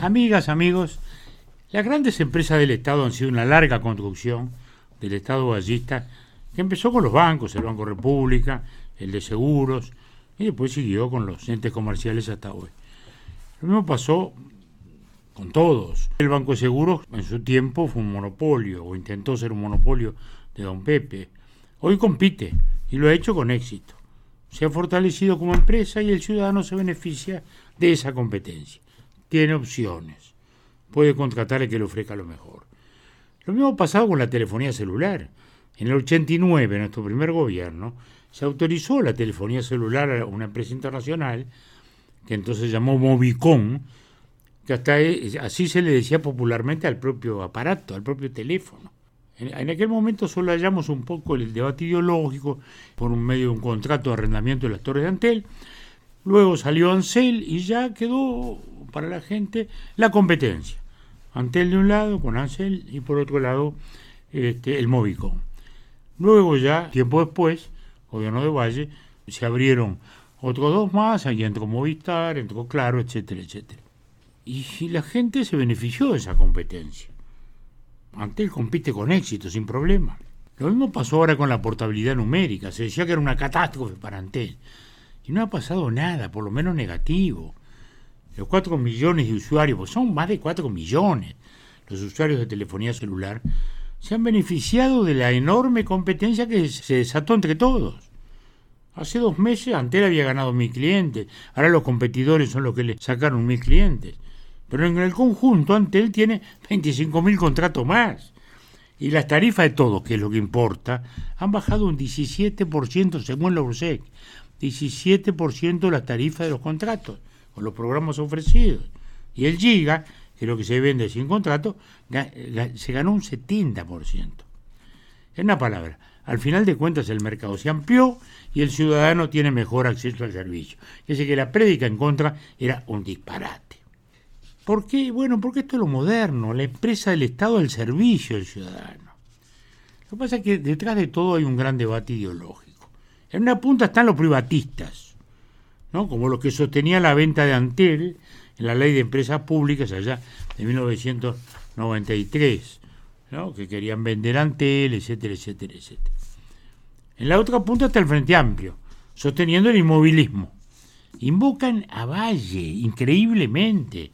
Amigas, amigos, las grandes empresas del Estado han sido una larga construcción del Estado ballista que empezó con los bancos, el Banco República, el de Seguros, y después siguió con los entes comerciales hasta hoy. Lo mismo pasó con todos. El Banco de Seguros en su tiempo fue un monopolio, o intentó ser un monopolio de don Pepe. Hoy compite y lo ha hecho con éxito. Se ha fortalecido como empresa y el ciudadano se beneficia de esa competencia. Tiene opciones. Puede contratar a que le ofrezca lo mejor. Lo mismo ha pasado con la telefonía celular. En el 89, en nuestro primer gobierno, se autorizó la telefonía celular a una empresa internacional que entonces se llamó Movicon, que hasta así se le decía popularmente al propio aparato, al propio teléfono. En, aquel momento solo hallamos un poco el debate ideológico por un medio de un contrato de arrendamiento de las torres de Antel. Luego salió Ansel y ya quedó para la gente la competencia. Antel de un lado con Ansel y por otro lado este, el Movicon. Luego ya, tiempo después, gobierno de Valle, se abrieron otros dos más, ahí entró Movistar, entró Claro, etcétera, etcétera. Y, y la gente se benefició de esa competencia. Antel compite con éxito, sin problema. Lo mismo pasó ahora con la portabilidad numérica. Se decía que era una catástrofe para Antel. Y no ha pasado nada, por lo menos negativo. Los 4 millones de usuarios, pues son más de 4 millones los usuarios de telefonía celular, se han beneficiado de la enorme competencia que se desató entre todos. Hace dos meses Antel había ganado mil clientes, ahora los competidores son los que le sacaron mil clientes. Pero en el conjunto Antel tiene 25.000 contratos más. Y las tarifas de todos, que es lo que importa, han bajado un 17% según la URSEC. 17% las tarifas de los contratos, con los programas ofrecidos. Y el Giga, que es lo que se vende sin contrato, se ganó un 70%. En una palabra, al final de cuentas el mercado se amplió y el ciudadano tiene mejor acceso al servicio. Ese que la prédica en contra era un disparate. ¿Por qué? Bueno, porque esto es lo moderno, la empresa del Estado al servicio del ciudadano. Lo que pasa es que detrás de todo hay un gran debate ideológico. En una punta están los privatistas, ¿no? como los que sostenían la venta de Antel en la ley de empresas públicas allá de 1993, ¿no? que querían vender Antel, etcétera, etcétera, etcétera. En la otra punta está el Frente Amplio, sosteniendo el inmovilismo. Invocan a Valle, increíblemente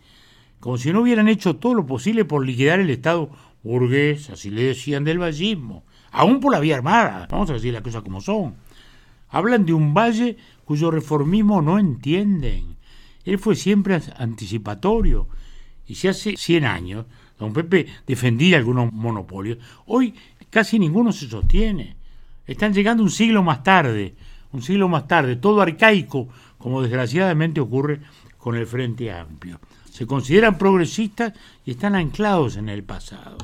como si no hubieran hecho todo lo posible por liquidar el Estado burgués, así le decían del vallismo, aún por la vía armada, vamos a decir las cosas como son. Hablan de un valle cuyo reformismo no entienden. Él fue siempre anticipatorio. Y si hace 100 años don Pepe defendía algunos monopolios, hoy casi ninguno se sostiene. Están llegando un siglo más tarde, un siglo más tarde, todo arcaico, como desgraciadamente ocurre con el Frente Amplio se consideran progresistas y están anclados en el pasado.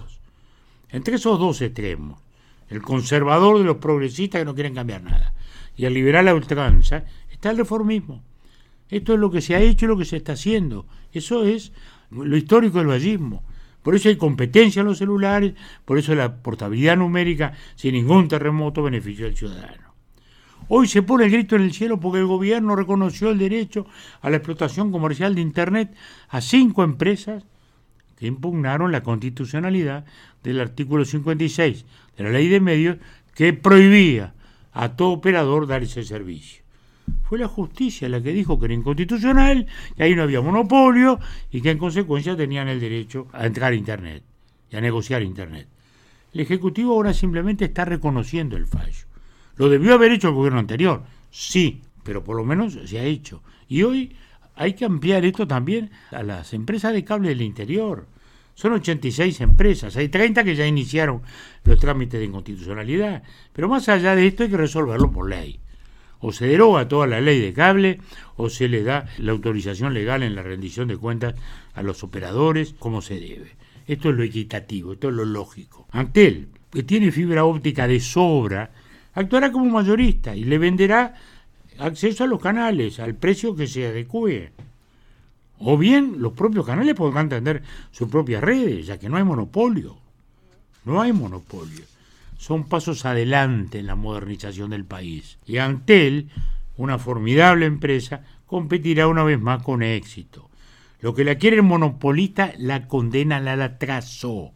Entre esos dos extremos, el conservador de los progresistas que no quieren cambiar nada y el liberal a ultranza, está el reformismo. Esto es lo que se ha hecho y lo que se está haciendo. Eso es lo histórico del vallismo. Por eso hay competencia en los celulares, por eso la portabilidad numérica sin ningún terremoto beneficia al ciudadano. Hoy se pone el grito en el cielo porque el gobierno reconoció el derecho a la explotación comercial de Internet a cinco empresas que impugnaron la constitucionalidad del artículo 56 de la ley de medios que prohibía a todo operador dar ese servicio. Fue la justicia la que dijo que era inconstitucional, que ahí no había monopolio y que en consecuencia tenían el derecho a entrar a Internet y a negociar Internet. El Ejecutivo ahora simplemente está reconociendo el fallo. ¿Lo debió haber hecho el gobierno anterior? Sí, pero por lo menos se ha hecho. Y hoy hay que ampliar esto también a las empresas de cable del interior. Son 86 empresas, hay 30 que ya iniciaron los trámites de inconstitucionalidad, pero más allá de esto hay que resolverlo por ley. O se deroga toda la ley de cable o se le da la autorización legal en la rendición de cuentas a los operadores como se debe. Esto es lo equitativo, esto es lo lógico. Antel, que tiene fibra óptica de sobra, actuará como mayorista y le venderá acceso a los canales al precio que se adecue. O bien los propios canales podrán tener sus propias redes, ya que no hay monopolio. No hay monopolio. Son pasos adelante en la modernización del país. Y Antel, una formidable empresa, competirá una vez más con éxito. Lo que la quieren monopolista la condena al atraso.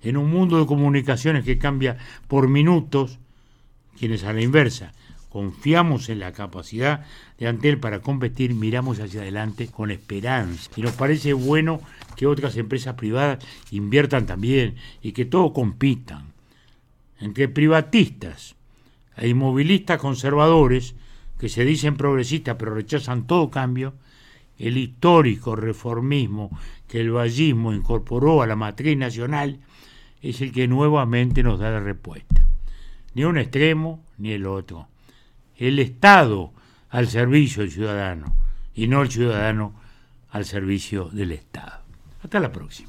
En un mundo de comunicaciones que cambia por minutos, quienes a la inversa confiamos en la capacidad de Antel para competir, miramos hacia adelante con esperanza. Y nos parece bueno que otras empresas privadas inviertan también y que todos compitan. Entre privatistas e inmovilistas conservadores, que se dicen progresistas pero rechazan todo cambio, el histórico reformismo que el vallismo incorporó a la matriz nacional es el que nuevamente nos da la respuesta. Ni un extremo ni el otro. El Estado al servicio del ciudadano y no el ciudadano al servicio del Estado. Hasta la próxima.